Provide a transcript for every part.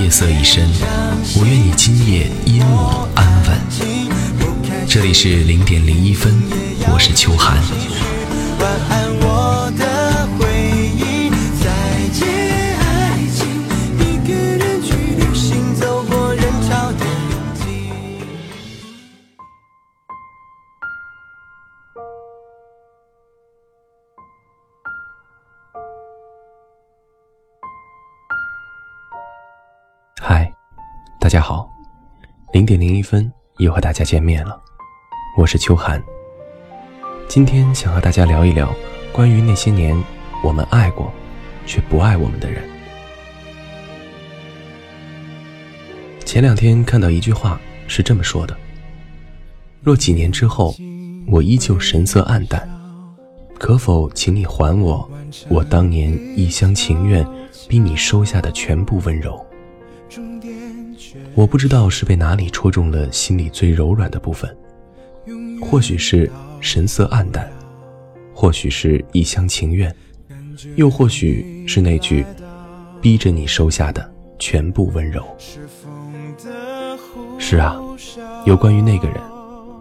夜色已深，我愿你今夜因我安稳。这里是零点零一分，我是秋寒。晚安，我，零点零一分又和大家见面了，我是秋寒。今天想和大家聊一聊关于那些年我们爱过却不爱我们的人。前两天看到一句话是这么说的：若几年之后我依旧神色黯淡，可否请你还我我当年一厢情愿逼你收下的全部温柔？我不知道是被哪里戳中了心里最柔软的部分，或许是神色黯淡，或许是一厢情愿，又或许是那句逼着你收下的全部温柔。是啊，有关于那个人，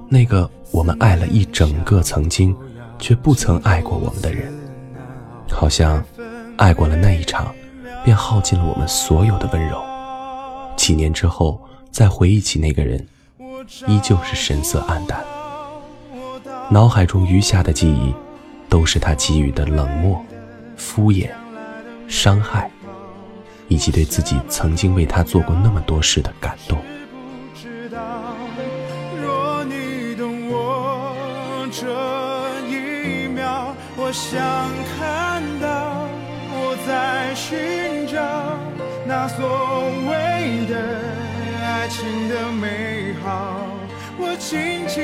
那个我们爱了一整个曾经，却不曾爱过我们的人，好像爱过了那一场，便耗尽了我们所有的温柔。几年之后，再回忆起那个人，依旧是神色黯淡。脑海中余下的记忆，都是他给予的冷漠、敷衍、伤害，以及对自己曾经为他做过那么多事的感动。若你懂我这一秒，我想看到我在寻找那所谓的爱情的美好，我紧紧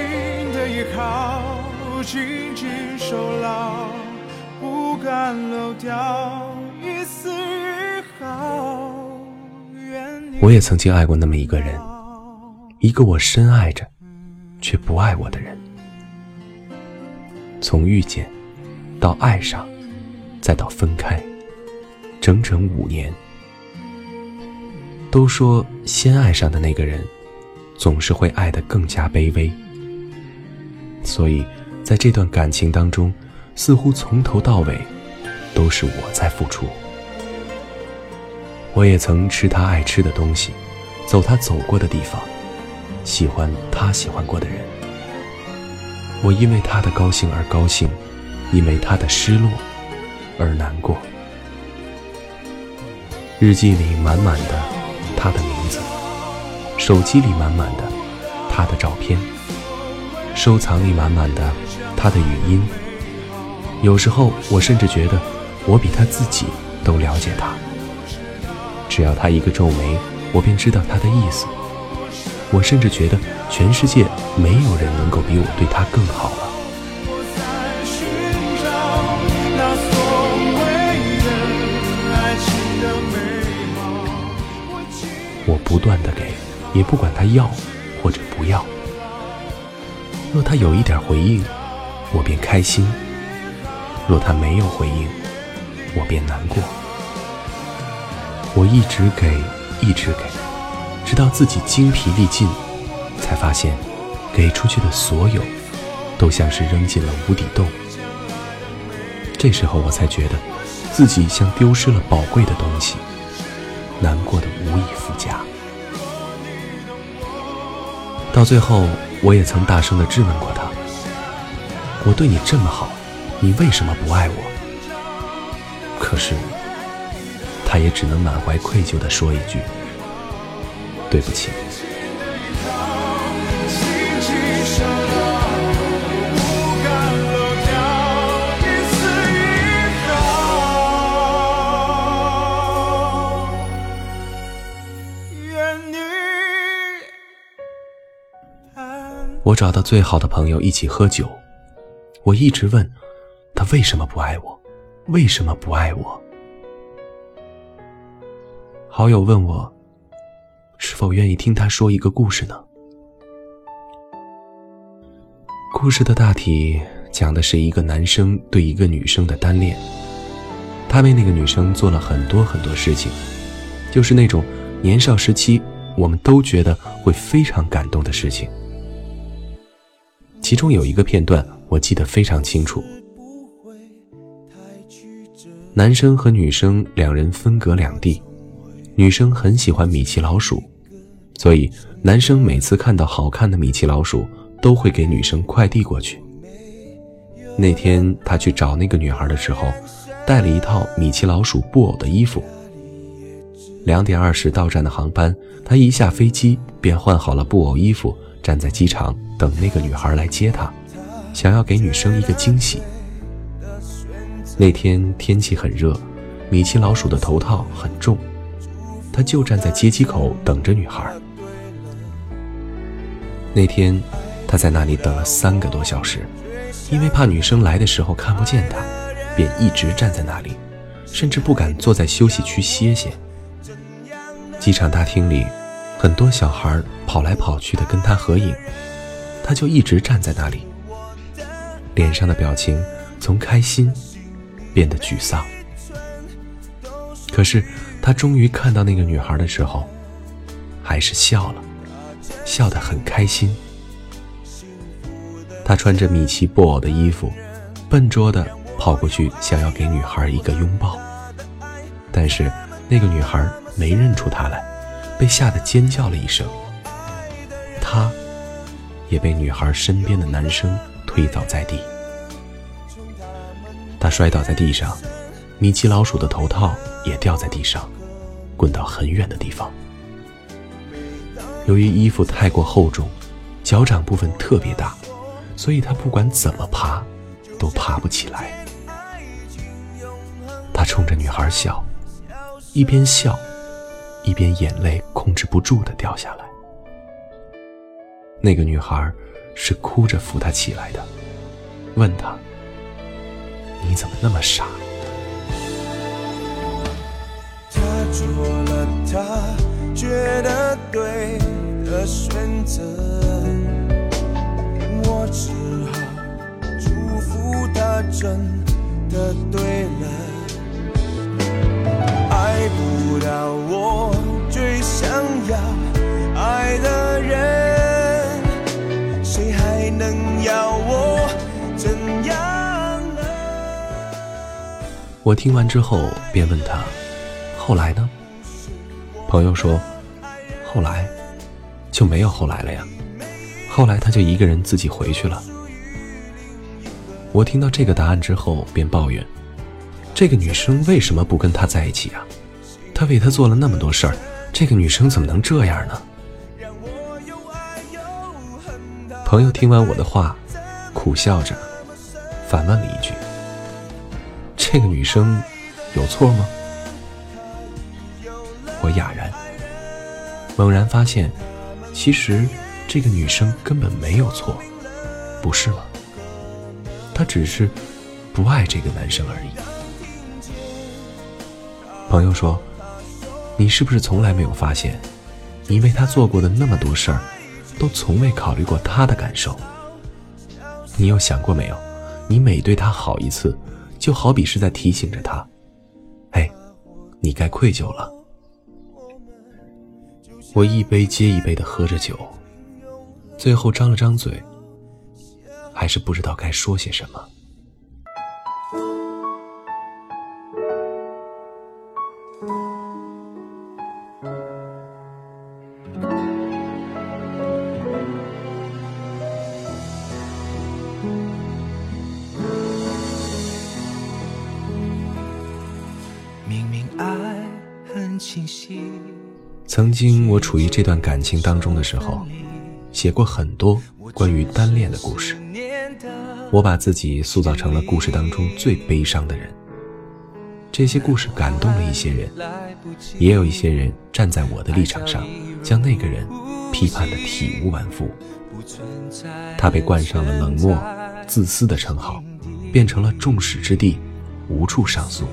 的依靠，紧紧守牢，不敢漏掉一丝一毫。愿你我也曾经爱过那么一个人，一个我深爱着，却不爱我的人。从遇见，到爱上，再到分开，整整五年。都说先爱上的那个人，总是会爱得更加卑微。所以，在这段感情当中，似乎从头到尾，都是我在付出。我也曾吃他爱吃的东西，走他走过的地方，喜欢他喜欢过的人。我因为他的高兴而高兴，因为他的失落而难过。日记里满满的他的名字，手机里满满的他的照片，收藏里满满的他的语音。有时候我甚至觉得，我比他自己都了解他。只要他一个皱眉，我便知道他的意思。我甚至觉得全世界没有人能够比我对他更好了。不断的给，也不管他要或者不要。若他有一点回应，我便开心；若他没有回应，我便难过。我一直给，一直给，直到自己精疲力尽，才发现，给出去的所有，都像是扔进了无底洞。这时候我才觉得，自己像丢失了宝贵的东西，难过的无以复加。到最后，我也曾大声的质问过他：“我对你这么好，你为什么不爱我？”可是，他也只能满怀愧疚的说一句：“对不起。”我找到最好的朋友一起喝酒，我一直问他为什么不爱我，为什么不爱我。好友问我是否愿意听他说一个故事呢？故事的大体讲的是一个男生对一个女生的单恋，他为那个女生做了很多很多事情，就是那种年少时期我们都觉得会非常感动的事情。其中有一个片段我记得非常清楚，男生和女生两人分隔两地，女生很喜欢米奇老鼠，所以男生每次看到好看的米奇老鼠。都会给女生快递过去。那天他去找那个女孩的时候，带了一套米奇老鼠布偶的衣服。两点二十到站的航班，他一下飞机便换好了布偶衣服，站在机场等那个女孩来接他，想要给女生一个惊喜。那天天气很热，米奇老鼠的头套很重，他就站在接机口等着女孩。那天。他在那里等了三个多小时，因为怕女生来的时候看不见他，便一直站在那里，甚至不敢坐在休息区歇歇。机场大厅里，很多小孩跑来跑去的跟他合影，他就一直站在那里，脸上的表情从开心变得沮丧。可是他终于看到那个女孩的时候，还是笑了，笑得很开心。他穿着米奇布偶的衣服，笨拙地跑过去，想要给女孩一个拥抱。但是那个女孩没认出他来，被吓得尖叫了一声。他，也被女孩身边的男生推倒在地。他摔倒在地上，米奇老鼠的头套也掉在地上，滚到很远的地方。由于衣服太过厚重，脚掌部分特别大。所以他不管怎么爬，都爬不起来。他冲着女孩笑，一边笑，一边眼泪控制不住的掉下来。那个女孩是哭着扶他起来的，问他：“你怎么那么傻？”他做了他觉得对的选择。只好祝福他真的对了。爱不到我最想要爱的人，谁还能要我怎样呢？我听完之后便问他：“后来呢？”朋友说：“后来就没有后来了呀。”后来他就一个人自己回去了。我听到这个答案之后，便抱怨：这个女生为什么不跟他在一起啊？他为她做了那么多事儿，这个女生怎么能这样呢？朋友听完我的话，苦笑着，反问了一句：“这个女生有错吗？”我哑然，猛然发现，其实。这个女生根本没有错，不是吗？她只是不爱这个男生而已。朋友说：“你是不是从来没有发现，你为他做过的那么多事儿，都从未考虑过他的感受？你有想过没有？你每对他好一次，就好比是在提醒着他：，哎，你该愧疚了。”我一杯接一杯的喝着酒。最后张了张嘴，还是不知道该说些什么。曾经我处于这段感情当中的时候。写过很多关于单恋的故事，我把自己塑造成了故事当中最悲伤的人。这些故事感动了一些人，也有一些人站在我的立场上，将那个人批判的体无完肤。他被冠上了冷漠、自私的称号，变成了众矢之的，无处上诉。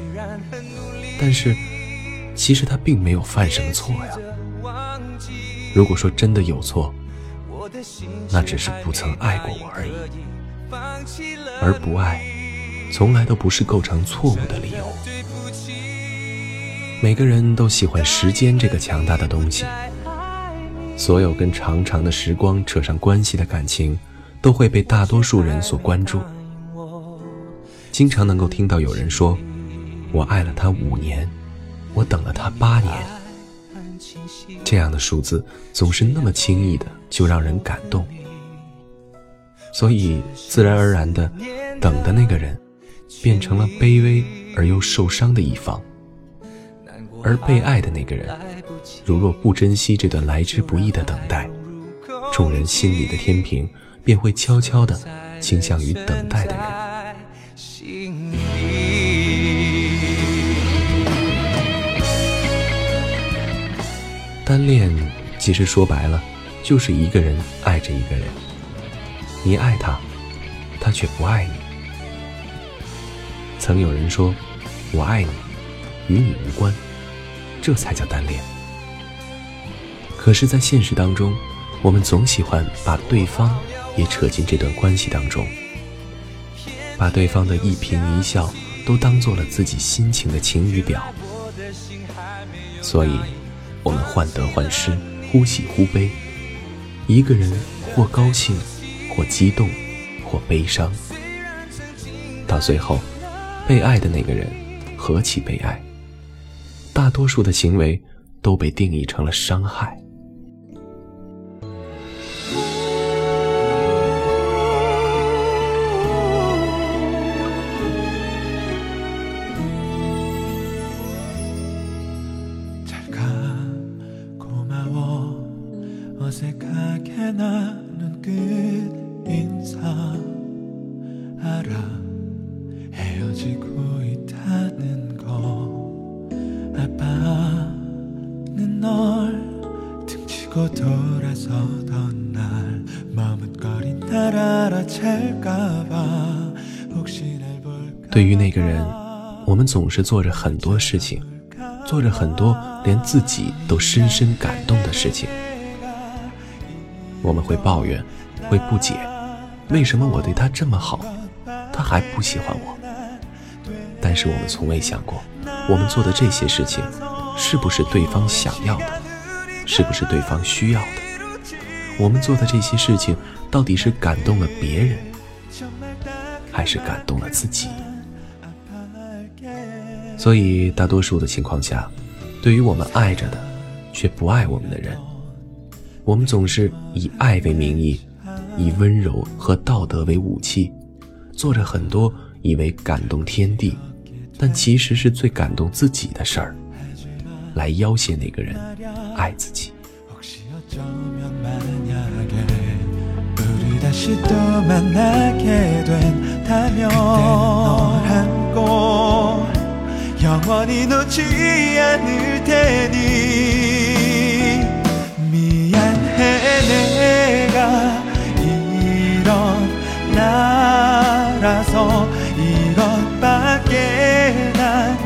但是，其实他并没有犯什么错呀。如果说真的有错，那只是不曾爱过我而已。而不爱，从来都不是构成错误的理由。每个人都喜欢时间这个强大的东西。所有跟长长的时光扯上关系的感情，都会被大多数人所关注。经常能够听到有人说：“我爱了他五年，我等了他八年。”这样的数字总是那么轻易的就让人感动，所以自然而然的，等的那个人变成了卑微而又受伤的一方，而被爱的那个人。如若不珍惜这段来之不易的等待，众人心里的天平便会悄悄的倾向于等待的人。单恋其实说白了，就是一个人爱着一个人。你爱他，他却不爱你。曾有人说：“我爱你，与你无关。”这才叫单恋。可是，在现实当中，我们总喜欢把对方也扯进这段关系当中，把对方的一颦一笑都当做了自己心情的晴雨表，所以，我们患得患失，忽喜忽悲，一个人或高兴，或激动，或悲伤，到最后，被爱的那个人何其悲哀，大多数的行为都被定义成了伤害。是做着很多事情，做着很多连自己都深深感动的事情。我们会抱怨，会不解，为什么我对他这么好，他还不喜欢我？但是我们从未想过，我们做的这些事情，是不是对方想要的？是不是对方需要的？我们做的这些事情，到底是感动了别人，还是感动了自己？所以，大多数的情况下，对于我们爱着的，却不爱我们的人，我们总是以爱为名义，以温柔和道德为武器，做着很多以为感动天地，但其实是最感动自己的事儿，来要挟那个人爱自己。 영원히 놓지 않을 테니 미안해 내가 이런 나라서 이것밖에 난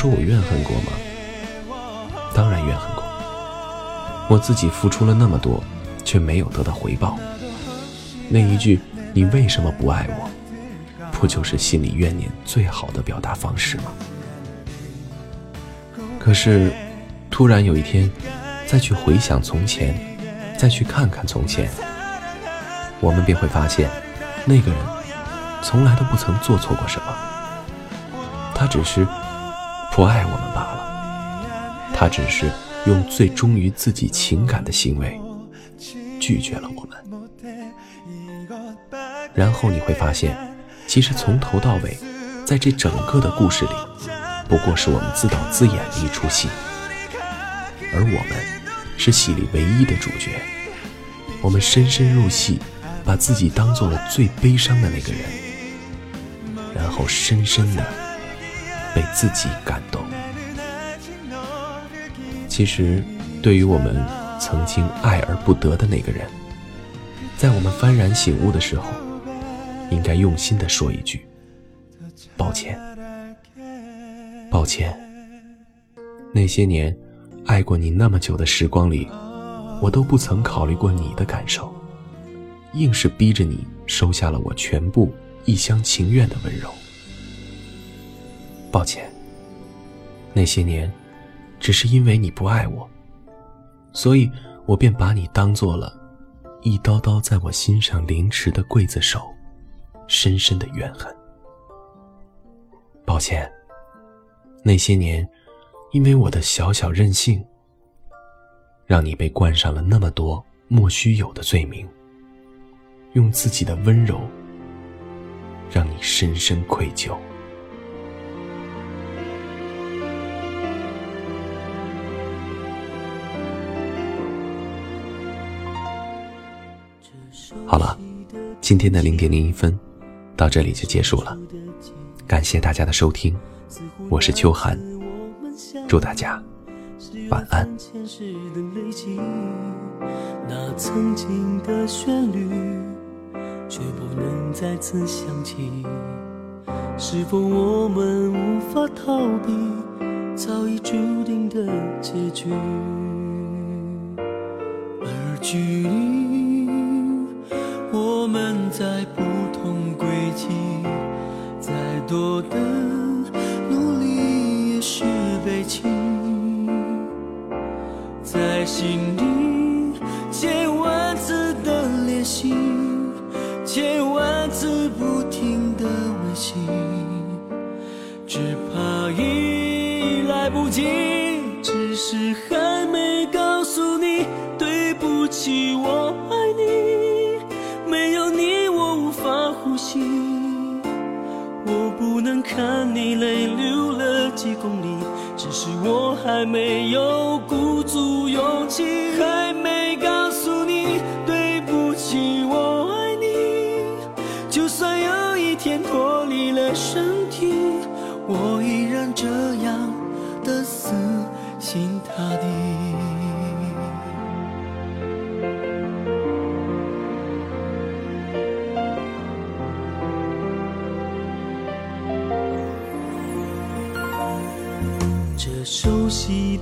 说我怨恨过吗？当然怨恨过。我自己付出了那么多，却没有得到回报。那一句“你为什么不爱我”，不就是心里怨念最好的表达方式吗？可是，突然有一天，再去回想从前，再去看看从前，我们便会发现，那个人从来都不曾做错过什么。他只是……不爱我们罢了，他只是用最忠于自己情感的行为拒绝了我们。然后你会发现，其实从头到尾，在这整个的故事里，不过是我们自导自演的一出戏，而我们是戏里唯一的主角。我们深深入戏，把自己当做了最悲伤的那个人，然后深深的被自己感动。其实，对于我们曾经爱而不得的那个人，在我们幡然醒悟的时候，应该用心的说一句：抱歉，抱歉。那些年爱过你那么久的时光里。我都不曾考虑过你的感受，硬是逼着你收下了我全部一厢情愿的温柔。抱歉，那些年，只是因为你不爱我，所以我便把你当做了一刀刀在我心上凌迟的刽子手，深深的怨恨。抱歉，那些年，因为我的小小任性。让你被冠上了那么多莫须有的罪名，用自己的温柔让你深深愧疚。好了，今天的零点零一分到这里就结束了，感谢大家的收听，我是秋寒，祝大家。晚安。前世的累积那曾经的旋律却不能再次响起。是否我们无法逃避早已注定的结局？而距离在不同轨迹再多的我不能看你泪流了几公里。只是我还没有鼓足勇气，还没告诉你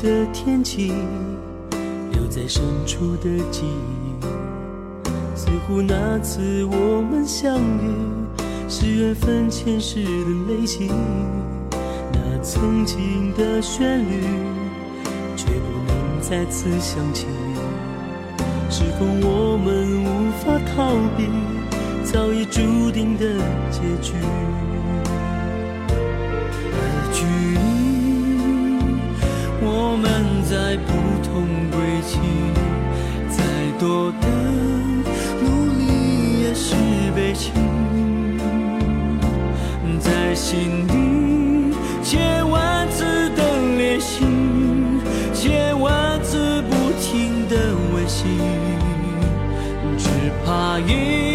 的天气，留在深处的记忆，似乎那次我们相遇，是缘分前世的累积。那曾经的旋律，却不能再次响起。是否我们无法逃避早已注定的结局？们在不同轨迹，再多的努力也是悲情。在心底千万次的练习，千万次不停的温习，只怕一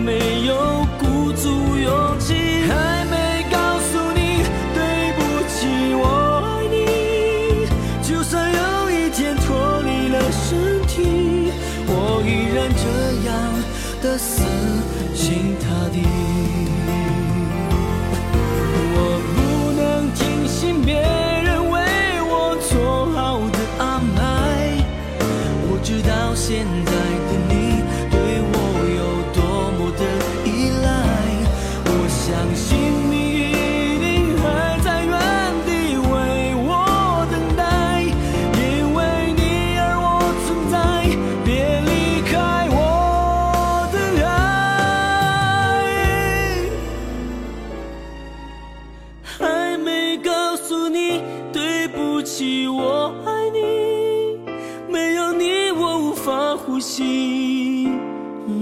没有鼓足勇气，还没告诉你对不起，我爱你。就算有一天脱离了身体，我依然这样的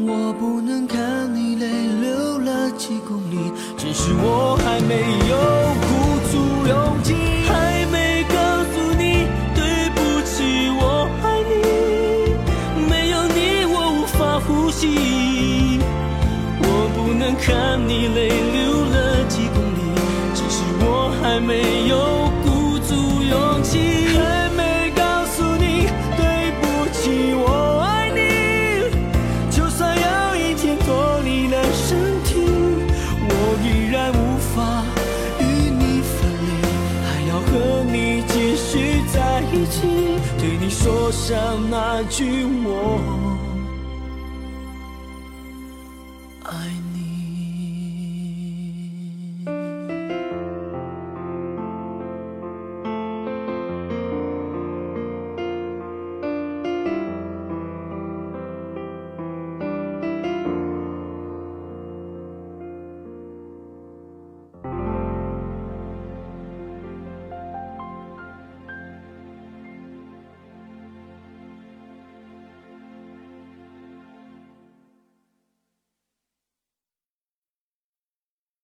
我不能看你泪流了几公里只是我你说上那句我。